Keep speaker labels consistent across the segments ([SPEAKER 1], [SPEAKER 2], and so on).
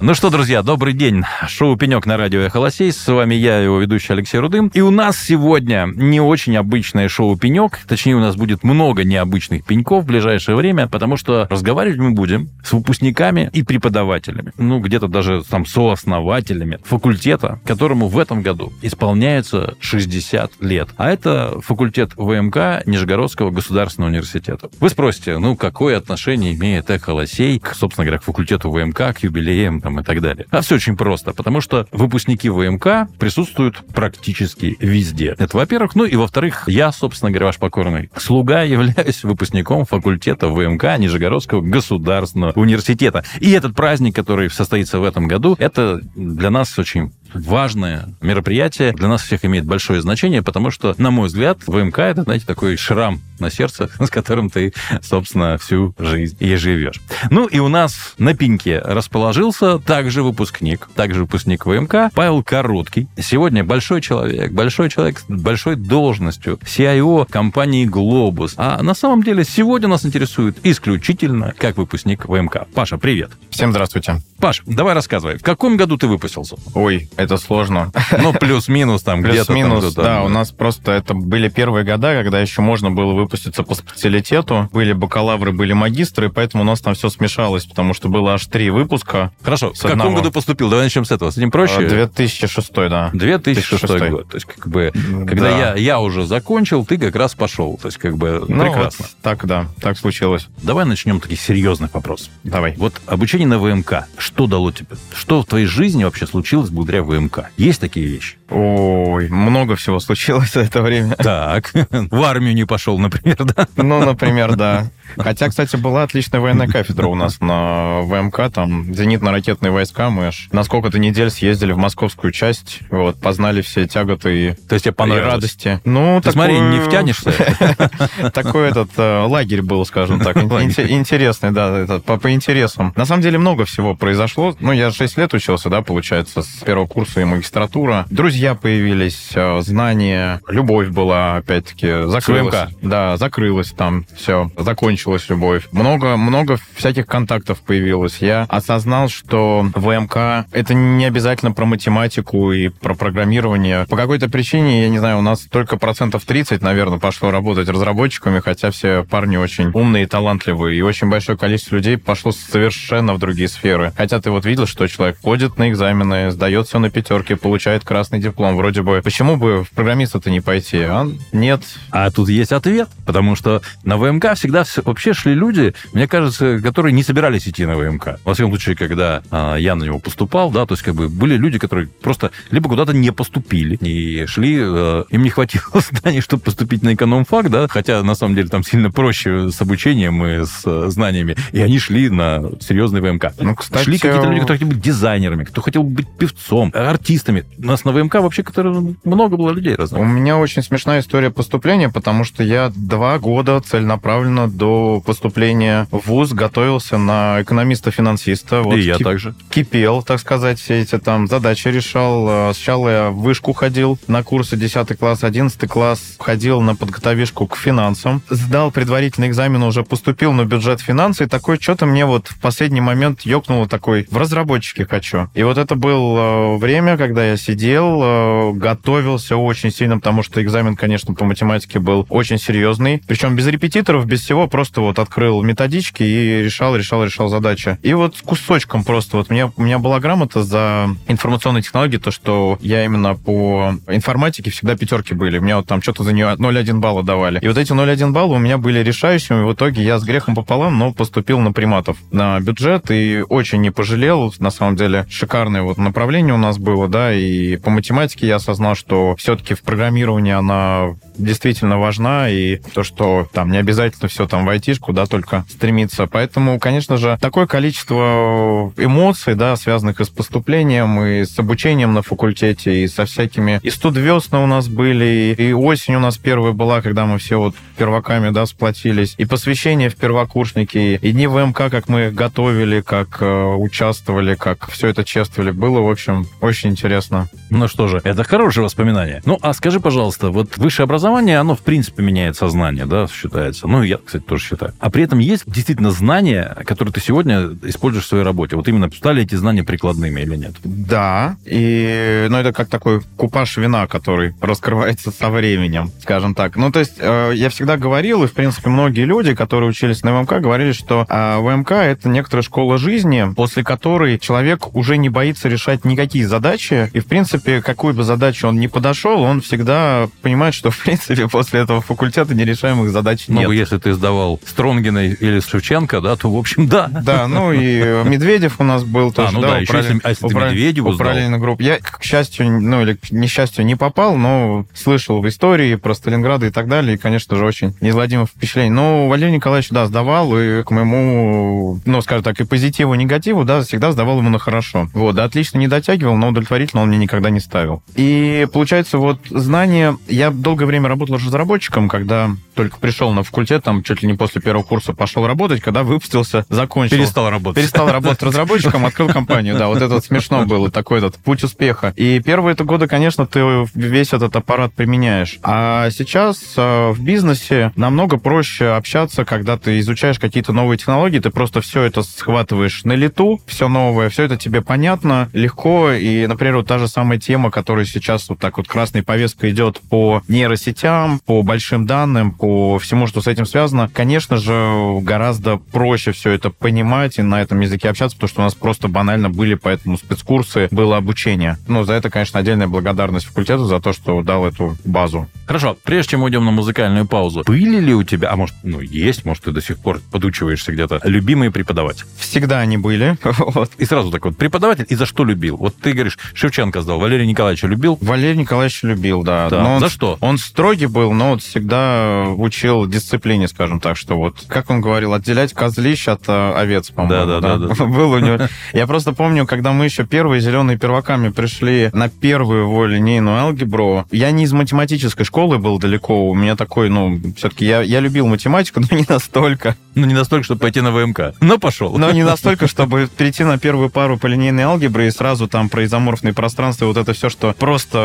[SPEAKER 1] Ну что, друзья, добрый день. Шоу «Пенек» на радио «Эхолосей». С вами я, его ведущий Алексей Рудым. И у нас сегодня не очень обычное шоу «Пенек». Точнее, у нас будет много необычных пеньков в ближайшее время, потому что разговаривать мы будем с выпускниками и преподавателями. Ну, где-то даже там сооснователями факультета, которому в этом году исполняется 60 лет. А это факультет ВМК Нижегородского государственного университета. Вы спросите, ну, какое отношение имеет «Эхолосей» к, собственно говоря, к факультету ВМК, к юбилеям там, и так далее. А все очень просто, потому что выпускники ВМК присутствуют практически везде. Это, во-первых. Ну и, во-вторых, я, собственно говоря, ваш покорный слуга, являюсь выпускником факультета ВМК Нижегородского государственного университета. И этот праздник, который состоится в этом году, это для нас очень важное мероприятие, для нас всех имеет большое значение, потому что, на мой взгляд, ВМК это, знаете, такой шрам на сердце, с которым ты, собственно, всю жизнь и живешь. Ну и у нас на пеньке расположился также выпускник, также выпускник ВМК Павел Короткий. Сегодня большой человек, большой человек с большой должностью, CIO компании «Глобус». А на самом деле сегодня нас интересует исключительно как выпускник ВМК. Паша, привет.
[SPEAKER 2] Всем здравствуйте.
[SPEAKER 1] Паш, давай рассказывай, в каком году ты выпустился?
[SPEAKER 2] Ой, это сложно.
[SPEAKER 1] Ну, плюс-минус там где-то.
[SPEAKER 2] Плюс-минус, да, у нас просто это были первые года, когда еще можно было выпуститься по специалитету. Были бакалавры, были магистры, поэтому у нас там все смешалось, потому что было аж три выпуска.
[SPEAKER 1] Хорошо, в каком году поступил? Давай начнем с этого, с этим проще.
[SPEAKER 2] 2006, да.
[SPEAKER 1] 2006 год. То есть, как бы, когда я, я уже закончил, ты как раз пошел. То есть, как бы,
[SPEAKER 2] ну,
[SPEAKER 1] прекрасно.
[SPEAKER 2] Вот так, да, так случилось.
[SPEAKER 1] Давай начнем таких серьезных вопросов.
[SPEAKER 2] Давай.
[SPEAKER 1] Вот обучение на ВМК что дало тебе? Что в твоей жизни вообще случилось благодаря ВМК? Есть такие вещи?
[SPEAKER 2] Ой, много всего случилось за это время.
[SPEAKER 1] Так, в армию не пошел, например, да?
[SPEAKER 2] Ну, например, да. Хотя, кстати, была отличная военная кафедра у нас на ВМК, там зенитно-ракетные войска, мы аж на сколько-то недель съездили в московскую часть, вот, познали все тяготы и,
[SPEAKER 1] То есть тебе понравилось?
[SPEAKER 2] радости. Ну,
[SPEAKER 1] Ты смотри, не втянешься?
[SPEAKER 2] Такой этот э, лагерь был, скажем так, интересный, да, по интересам. На самом деле много всего произошло. Ну, я 6 лет учился, да, получается, с первого курса и магистратура. Друзья появились, э, знания, любовь была, опять-таки, закрылась. Да, закрылась там, все, закончилась любовь. Много, много всяких контактов появилось. Я осознал, что ВМК — это не обязательно про математику и про программирование. По какой-то причине, я не знаю, у нас только процентов 30, наверное, пошло работать разработчиками, хотя все парни очень умные и талантливые, и очень большое количество людей пошло совершенно в другие сферы. Хотя ты вот видел, что человек ходит на экзамены, сдает все на пятерке, получает красный диплом. Вроде бы, почему бы в программиста-то не пойти? А нет.
[SPEAKER 1] А тут есть ответ, потому что на ВМК всегда вообще шли люди, мне кажется, которые не собирались идти на ВМК. Во всяком случае, когда а, я на него поступал, да, то есть как бы были люди, которые просто либо куда-то не поступили и шли, а, им не хватило знаний, чтобы поступить на экономфак, да, хотя на самом деле там сильно проще с обучением и с а, знаниями, и они шли на серьезный ВМК.
[SPEAKER 2] Ну, кстати,
[SPEAKER 1] шли какие-то люди, которые хотели быть дизайнерами, кто хотел быть певцом, артистами. У нас на ВМК вообще которые много было людей разных.
[SPEAKER 2] У меня очень смешная история поступления, потому что я два года целенаправленно до поступления в ВУЗ готовился на экономиста-финансиста.
[SPEAKER 1] Вот и я кип- также.
[SPEAKER 2] Кипел, так сказать, все эти там задачи решал. Сначала я в вышку ходил на курсы 10 класс, 11 класс, ходил на подготовишку к финансам. Сдал предварительный экзамен, уже поступил на бюджет финансы, и такой что-то мне вот в последний момент ёкнуло такой, в разработчике хочу. И вот это было время, когда я сидел, э, готовился очень сильно, потому что экзамен, конечно, по математике был очень серьезный. Причем без репетиторов, без всего, просто вот открыл методички и решал, решал, решал задачи. И вот кусочком просто вот мне, у меня была грамота за информационные технологии, то, что я именно по информатике всегда пятерки были. У меня вот там что-то за нее 0,1 балла давали. И вот эти 0,1 балла у меня были решающими. В итоге я с грехом пополам, но поступил на приматов на бюджет и очень не пожалел. На самом деле шикарное вот направление у нас было, да, и по математике я осознал, что все-таки в программировании она действительно важна, и то, что там не обязательно все там в айтишку, да, только стремиться. Поэтому, конечно же, такое количество эмоций, да, связанных и с поступлением, и с обучением на факультете, и со всякими... И студвесны у нас были, и осень у нас первая была, когда мы все вот перваками, да, сплотились, и посвящение в первокурсники, и дни ВМК, как мы готовили, как э, участвовали, как все это чествовали. Было, в общем, очень интересно.
[SPEAKER 1] Ну что же, это хорошее воспоминание. Ну, а скажи, пожалуйста, вот высшее образование, оно, в принципе, меняет сознание, да, считается. Ну, я, кстати, тоже считаю. А при этом есть действительно знания, которые ты сегодня используешь в своей работе. Вот именно стали эти знания прикладными или нет?
[SPEAKER 2] Да, и, ну, это как такой купаж вина, который раскрывается со временем, скажем так. Ну, то есть, э, я всегда говорил, и, в принципе, многие люди, которые учились на ВМК, говорили, что э, ВМК — это некоторая школа жизни, после которой человек уже не боится решать никакие задачи, и, в принципе, какую бы задачу он ни подошел, он всегда понимает, что, в принципе, после этого факультета нерешаемых задач
[SPEAKER 1] Ну,
[SPEAKER 2] нет.
[SPEAKER 1] если ты сдавал Стронгина или Шевченко, да, то, в общем, да.
[SPEAKER 2] Да, ну и Медведев у нас был тоже.
[SPEAKER 1] ну да, еще
[SPEAKER 2] параллель-
[SPEAKER 1] если- а если ты
[SPEAKER 2] параллель-
[SPEAKER 1] Медведеву
[SPEAKER 2] у
[SPEAKER 1] сдал?
[SPEAKER 2] параллельной группы. Я, к счастью, ну или к несчастью, не попал, но слышал в истории про Сталинград и так далее, и, конечно же, очень неизгладимое впечатление. Но Валерий Николаевич, да, сдавал, и к моему, ну, скажем так, и позитиву, и негативу, да, всегда сдавал ему на хорошо. Вот, да, отлично не дотягивал, но удовлетворительно он мне никогда не ставил. И, получается, вот знания... Я долгое время работал разработчиком, когда только пришел на факультет, там, чуть ли не после первого курса пошел работать, когда выпустился, закончил.
[SPEAKER 1] Перестал работать.
[SPEAKER 2] Перестал работать разработчиком, открыл компанию, да, вот это вот смешно было, такой этот путь успеха. И первые это годы, конечно, ты весь этот аппарат применяешь. А сейчас э, в бизнесе намного проще общаться, когда ты изучаешь какие-то новые технологии, ты просто все это схватываешь на лету, все новое, все это тебе понятно, легко, и, например, вот та же самая тема, которая сейчас вот так вот красной повесткой идет по нейросетям, по большим данным, по всему, что с этим связано, конечно же, гораздо проще все это понимать и на этом языке общаться, потому что у нас просто банально были поэтому спецкурсы, было обучение. Ну, за это, конечно, отдельная благодарность факультету за то, что дал эту базу.
[SPEAKER 1] Хорошо, прежде чем уйдем на музыкальную паузу, были ли у тебя, а может, ну, есть, может, ты до сих пор подучиваешься где-то, любимые преподаватели?
[SPEAKER 2] Всегда они были. Вот.
[SPEAKER 1] И сразу так вот, преподаватель, и за что любил? Вот ты говоришь, Шевченко сдал, Валерий Николаевич любил?
[SPEAKER 2] Валерий Николаевич любил, да.
[SPEAKER 1] Да.
[SPEAKER 2] Но он,
[SPEAKER 1] За что?
[SPEAKER 2] Он строгий был, но вот всегда учил дисциплине, скажем так, что вот, как он говорил, отделять козлищ от э, овец, по-моему.
[SPEAKER 1] Да-да-да-да.
[SPEAKER 2] Был у него. Я просто помню, когда мы еще первые зеленые перваками пришли на первую его линейную алгебру, я не из математической школы был далеко, у меня такой, ну, все-таки я, я любил математику, но не настолько.
[SPEAKER 1] Ну, не настолько, чтобы пойти на ВМК, но пошел.
[SPEAKER 2] Но не настолько, чтобы перейти на первую пару по линейной алгебре и сразу там про изоморфные пространства, вот это все, что просто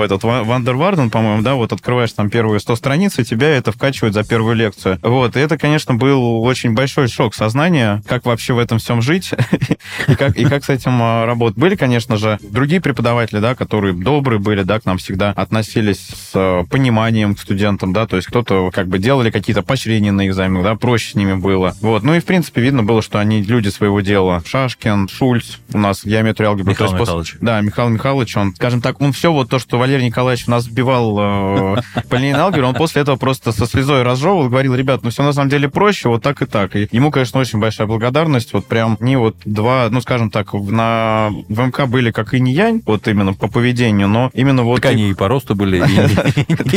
[SPEAKER 2] э, этот Ва- Вандерварден, по-моему, да, вот открываешь там первые 100 страниц, и тебя это вкачивает за первую лекцию. Вот, и это, конечно, был очень большой шок сознания, как вообще в этом всем жить, и как, и как с этим а, работать. Были, конечно же, другие преподаватели, да, которые добрые были, да, к нам всегда относились с э, пониманием к студентам, да, то есть кто-то как бы делали какие-то поощрения на экзаменах, да, проще с ними было. Вот, ну и, в принципе, видно было, что они люди своего дела. Шашкин, Шульц, у нас геометрия алгебры.
[SPEAKER 1] Михаил
[SPEAKER 2] есть после-
[SPEAKER 1] Михайлович.
[SPEAKER 2] Да, Михаил Михайлович, он, скажем так, он все вот то, что Валерий Николаевич у нас вбивал э, по линейной алгебре, он после этого просто со слезой разжевывал, говорил, ребят, ну все на самом деле проще, вот так и так. И ему, конечно, очень большая благодарность. Вот прям не вот два, ну, скажем так, на в МК были как и не янь, вот именно по поведению, но именно вот...
[SPEAKER 1] Так они и по росту были, и-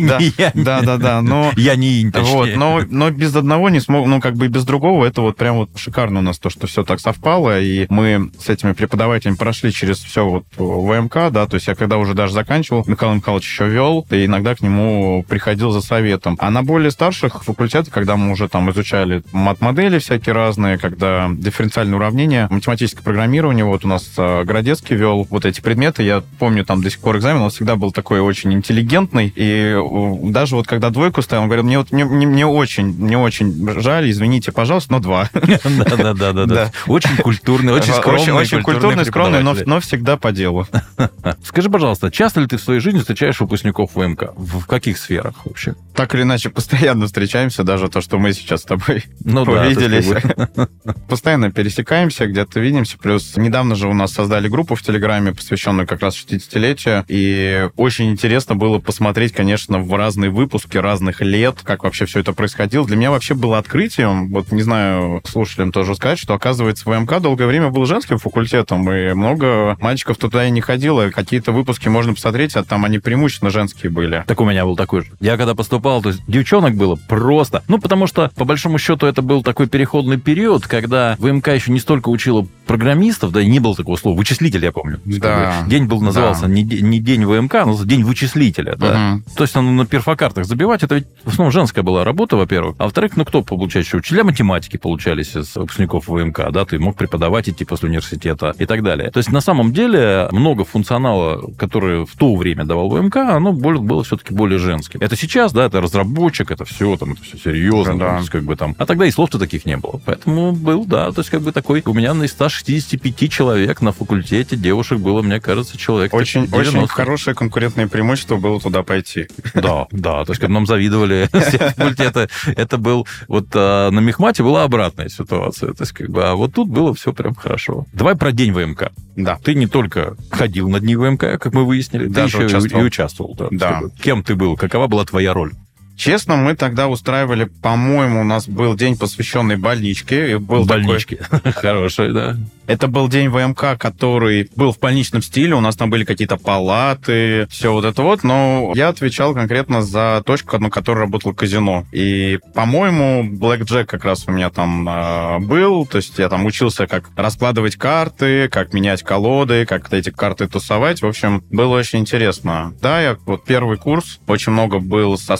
[SPEAKER 2] Да,
[SPEAKER 1] не
[SPEAKER 2] да, да, да, но...
[SPEAKER 1] Я не инь, точнее.
[SPEAKER 2] Вот, но, но без одного не смог, ну, как бы без другого, это вот прям вот шикарно у нас то, что все так совпало, и мы с этими преподавателями прошли через все вот ВМК, да, то есть я когда уже даже заканчивал, Михаил Михайлович еще вел, и иногда к нему приходил за советом. А на более старших факультетах, когда мы уже там изучали мат-модели всякие разные, когда дифференциальные уравнения, математическое программирование, вот у нас э, Городецкий вел вот эти предметы, я помню там до сих пор экзамен, он всегда был такой очень интеллигентный, и даже вот когда двойку ставил, он говорил, мне вот мне, мне- очень, мне очень жаль, извините, пожалуйста, но два.
[SPEAKER 1] Да-да-да.
[SPEAKER 2] Да.
[SPEAKER 1] Очень культурный, очень скромный.
[SPEAKER 2] Очень, культурный, скромный, но всегда по делу.
[SPEAKER 1] Скажи, пожалуйста, часто ли ты в своей жизни встречаешь выпускников ВМК? В каких сферах вообще?
[SPEAKER 2] Так или иначе, постоянно встречаемся, даже то, что мы сейчас с тобой
[SPEAKER 1] Ну да,
[SPEAKER 2] увиделись.
[SPEAKER 1] как бы,
[SPEAKER 2] Постоянно пересекаемся, где-то видимся. Плюс недавно же у нас создали группу в Телеграме, посвященную как раз 60-летию. И очень интересно было посмотреть, конечно, в разные выпуски разных лет, как вообще все это происходило. Для меня вообще было открытием, вот не знаю, слушателям тоже сказать, что, оказывается, ВМК долгое время был женским факультетом, и много мальчиков туда и не ходило. Какие-то выпуски можно посмотреть, а там они преимущественно женские были.
[SPEAKER 1] Так у меня был такой же. Я когда поступал. То есть девчонок было просто. Ну, потому что, по большому счету, это был такой переходный период, когда ВМК еще не столько учила программистов, да, и не было такого слова, вычислитель, я помню.
[SPEAKER 2] Да.
[SPEAKER 1] День был назывался
[SPEAKER 2] Да.
[SPEAKER 1] не, не день ВМК, но день вычислителя, да.
[SPEAKER 2] Мгм.
[SPEAKER 1] То есть ну, на перфокартах забивать, это ведь в основном женская была работа, во-первых. А во-вторых, ну кто получает еще? Учителя математики получались из выпускников ВМК, да, ты мог преподавать идти после университета и так далее. То есть на самом деле много функционала, который в то время давал ВМК, оно было все-таки более женским. Это сейчас, да, это разработчик, это все, там, это все серьезно,
[SPEAKER 2] Да.
[SPEAKER 1] то есть, как бы там. А тогда и слов-то таких не было. Поэтому был, да, то есть как бы такой, у меня из 165 человек на факультете девушек было, мне кажется, человек
[SPEAKER 2] Очень,
[SPEAKER 1] 90.
[SPEAKER 2] очень хорошее конкурентное преимущество было туда пойти.
[SPEAKER 1] Да, да, то есть как нам завидовали все факультеты. Это был, вот а, на Мехмате была обратная ситуация, то есть как бы, а вот тут было все прям хорошо. Давай про день ВМК.
[SPEAKER 2] Да.
[SPEAKER 1] Ты не только ходил на дни ВМК, как мы выяснили, ты еще и-
[SPEAKER 2] участвовал.
[SPEAKER 1] Да. Кем ты был? Какова была твоя роль?
[SPEAKER 2] Честно, мы тогда устраивали, по-моему, у нас был день, посвященный больничке. И был такой-
[SPEAKER 1] Больнички. Хорошая, да.
[SPEAKER 2] Это был день ВМК, который был в больничном стиле. У нас там были какие-то палаты, все вот это вот. Но я отвечал конкретно за точку, на которой работало казино. И, по-моему, Блэк Джек как раз у меня там э, был. То есть я там учился, как раскладывать карты, как менять колоды, как эти карты тусовать. В общем, было очень интересно. Да, я вот первый курс очень много был со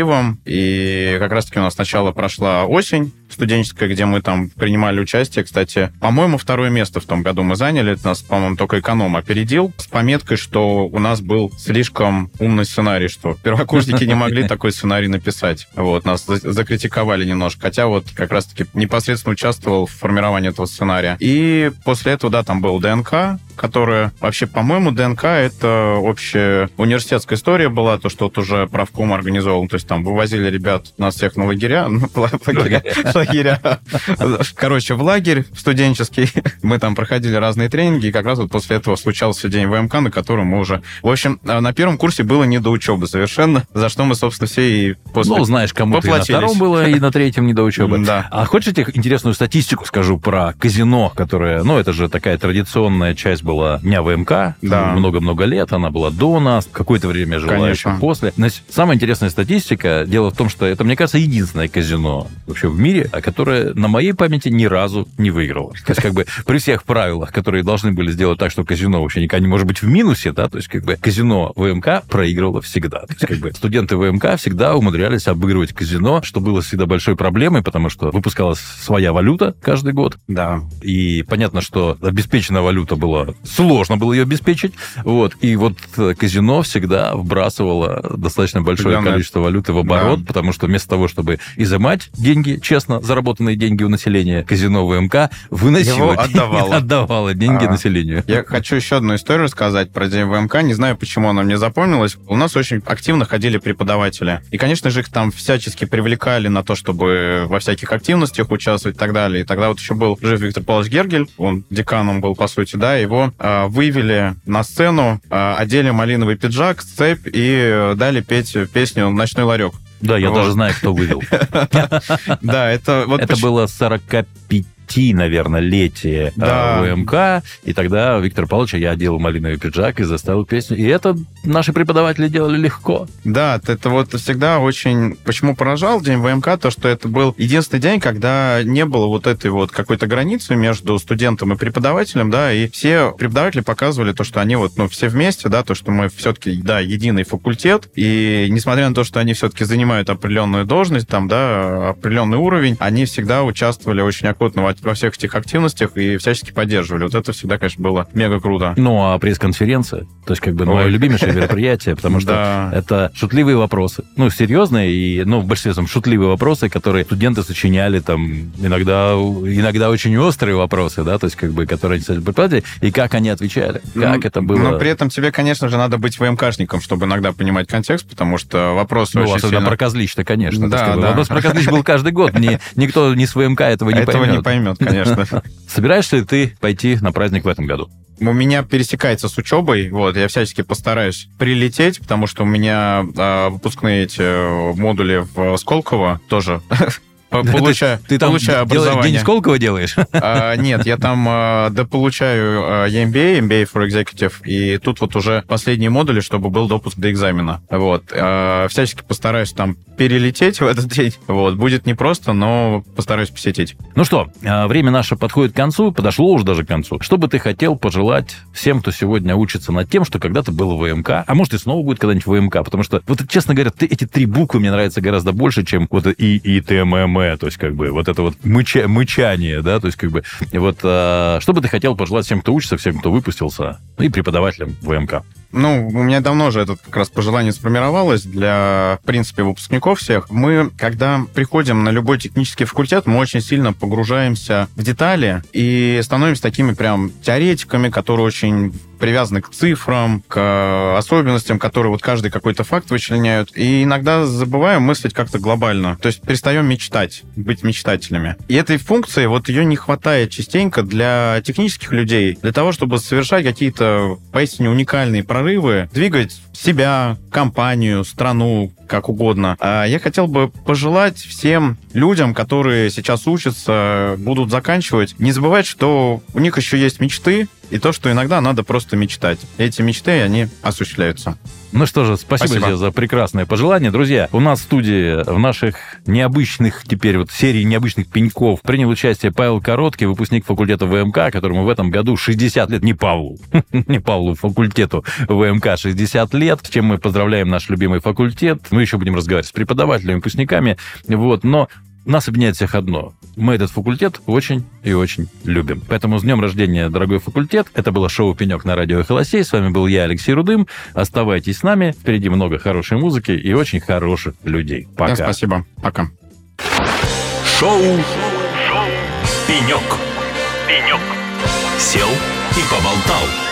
[SPEAKER 2] студактивом. И как раз-таки у нас сначала прошла осень студенческая, где мы там принимали участие. Кстати, по-моему, второе место в том году мы заняли. Это нас, по-моему, только эконом опередил. С пометкой, что у нас был слишком умный сценарий, что первокурсники не могли такой сценарий написать. Вот, нас за- закритиковали немножко. Хотя вот как раз-таки непосредственно участвовал в формировании этого сценария. И после этого, да, там был ДНК, которая... Вообще, по-моему, ДНК — это общая университетская история была, то, что вот уже правком организовал. То есть там вывозили ребят нас всех на лагеря, ну, ла- лагеря. Короче, в лагерь студенческий. Мы там проходили разные тренинги, и как раз вот после этого случался день ВМК, на котором мы уже... В общем, э, на первом курсе было не до учебы совершенно, за что мы, собственно, все и после...
[SPEAKER 1] Ну, знаешь, кому-то и на втором было, и на третьем не до учебы.
[SPEAKER 2] Да.
[SPEAKER 1] А хочешь я тебе интересную статистику скажу про казино, которое, ну, это же такая традиционная часть была дня ВМК.
[SPEAKER 2] Да.
[SPEAKER 1] Много-много лет, она была до нас, какое-то время жила
[SPEAKER 2] Конечно.
[SPEAKER 1] еще после. С- самая интересная статистика, дело в том, что это, мне кажется, единственное казино вообще в мире, а которое на моей памяти ни разу не выиграло. То есть, как бы, при всех правилах, которые должны были сделать так, что казино вообще никогда не может быть в минусе, да, то есть, как бы, казино ВМК проигрывало всегда. То есть, как бы, студенты ВМК всегда умудрялись обыгрывать казино, что было всегда большой проблемой, потому что выпускалась своя валюта каждый год,
[SPEAKER 2] Да.
[SPEAKER 1] и понятно, что обеспеченная валюта была... Сложно было ее обеспечить. Вот. И вот э, казино всегда вбрасывало достаточно большое
[SPEAKER 2] Определенное-
[SPEAKER 1] количество валюты в оборот,
[SPEAKER 2] Да.
[SPEAKER 1] потому что вместо того, чтобы изымать деньги, честно, заработанные деньги у населения, казино ВМК выносило...
[SPEAKER 2] Его отдавало.
[SPEAKER 1] отдавало деньги
[SPEAKER 2] А.
[SPEAKER 1] населению.
[SPEAKER 2] Я хочу еще одну историю рассказать про день ВМК. Не знаю, почему она мне запомнилась. У нас очень активно ходили преподаватели. И, конечно же, их там всячески привлекали на то, чтобы во всяких активностях участвовать и так далее. И тогда вот еще был жив Виктор Павлович Гергель, он деканом был, по сути, да, его э, вывели на сцену, э, одели малиновый пиджак, цепь и э, дали петь песню «Ночной ларек».
[SPEAKER 1] Да, я
[SPEAKER 2] Вот.
[SPEAKER 1] даже знаю, кто вывел.
[SPEAKER 2] Да, это.
[SPEAKER 1] Это было 45 наверное, летие
[SPEAKER 2] Да.
[SPEAKER 1] э, ВМК, и тогда Виктор Павлович, я одел малиновый пиджак и заставил песню. И это наши преподаватели делали легко.
[SPEAKER 2] Да, это вот всегда очень... Почему поражал День ВМК? То, что это был единственный день, когда не было вот этой вот какой-то границы между студентом и преподавателем, да, и все преподаватели показывали то, что они вот, ну, все вместе, да, то, что мы все-таки, да, единый факультет, и несмотря на то, что они все-таки занимают определенную должность, там, да, определенный уровень, они всегда участвовали очень охотно во- во всех этих активностях и всячески поддерживали. Вот это всегда, конечно, было мега круто.
[SPEAKER 1] Ну, а пресс-конференция, то есть как бы мое
[SPEAKER 2] Ой.
[SPEAKER 1] любимейшее мероприятие, потому что
[SPEAKER 2] Да.
[SPEAKER 1] это шутливые вопросы. Ну, серьезные и, ну, в большинстве там шутливые вопросы, которые студенты сочиняли там иногда, иногда очень острые вопросы, да, то есть как бы, которые они преподаватели, и как они отвечали, как
[SPEAKER 2] Ну,
[SPEAKER 1] это было.
[SPEAKER 2] Но при этом тебе, конечно же, надо быть ВМКшником, чтобы иногда понимать контекст, потому что вопросы
[SPEAKER 1] Ну,
[SPEAKER 2] очень
[SPEAKER 1] особенно
[SPEAKER 2] сильно...
[SPEAKER 1] про Козлич-то, конечно.
[SPEAKER 2] Да,
[SPEAKER 1] как
[SPEAKER 2] да.
[SPEAKER 1] Вопрос про Козлич был каждый год. Ни- никто не с ВМК этого не
[SPEAKER 2] Этого
[SPEAKER 1] поймет.
[SPEAKER 2] не поймет, конечно.
[SPEAKER 1] Собираешься ли ты пойти на праздник в этом году?
[SPEAKER 2] У меня пересекается с учебой, вот, я всячески постараюсь прилететь, потому что у меня а, выпускные эти э, модули в Сколково тоже получаю,
[SPEAKER 1] Ты там
[SPEAKER 2] получаю образование.
[SPEAKER 1] день Сколково делаешь?
[SPEAKER 2] А, Нет, я там а, дополучаю а, MBA, MBA for Executive, и тут вот уже последние модули, чтобы был допуск до экзамена. Вот. А, Всячески постараюсь там перелететь в этот день. Вот. Будет непросто, но постараюсь посетить.
[SPEAKER 1] Ну что, а, время наше подходит к концу, подошло уже даже к концу. Что бы ты хотел пожелать всем, кто сегодня учится над тем, что когда-то было ВМК, а может и снова будет когда-нибудь ВМК, потому что, вот честно говоря, ты- эти три буквы мне нравятся гораздо больше, чем вот И, И, Т, М, то есть как бы вот это вот мыча- мычание, да, то есть как бы вот а, что бы ты хотел пожелать всем, кто учится, всем, кто выпустился, ну и преподавателям ВМК?
[SPEAKER 2] Ну, у меня давно же это как раз пожелание сформировалось для, в принципе, выпускников всех. Мы, когда приходим на любой технический факультет, мы очень сильно погружаемся в детали и становимся такими прям теоретиками, которые очень привязаны к цифрам, к особенностям, которые вот каждый какой-то факт вычленяют. И иногда забываем мыслить как-то глобально. То есть перестаем мечтать, быть мечтателями. И этой функции, вот ее не хватает частенько для технических людей, для того, чтобы совершать какие-то поистине уникальные прорывы, двигать себя, компанию, страну, как угодно. А я хотел бы пожелать всем людям, которые сейчас учатся, будут заканчивать, не забывать, что у них еще есть мечты, и то, что иногда надо просто мечтать. Эти мечты, они осуществляются.
[SPEAKER 1] Ну что же, спасибо,
[SPEAKER 2] Спасибо.
[SPEAKER 1] тебе за прекрасное пожелание. Друзья, у нас в студии в наших необычных теперь вот серии необычных пеньков принял участие Павел Короткий, выпускник факультета ВМК, которому в этом году 60 лет. Не Павлу, не Павлу, факультету ВМК 60 лет, с чем мы поздравляем наш любимый факультет. Мы еще будем разговаривать с преподавателями, выпускниками. Вот, но нас объединяет всех одно. Мы этот факультет очень и очень любим. Поэтому с днем рождения, дорогой факультет. Это было шоу «Пенек» на радио «Холосей». С вами был я, Алексей Рудым. Оставайтесь с нами. Впереди много хорошей музыки и очень хороших людей. Пока.
[SPEAKER 2] Да, спасибо. Пока.
[SPEAKER 3] Шоу. Шоу. Пенек. Пенек. Сел и поболтал.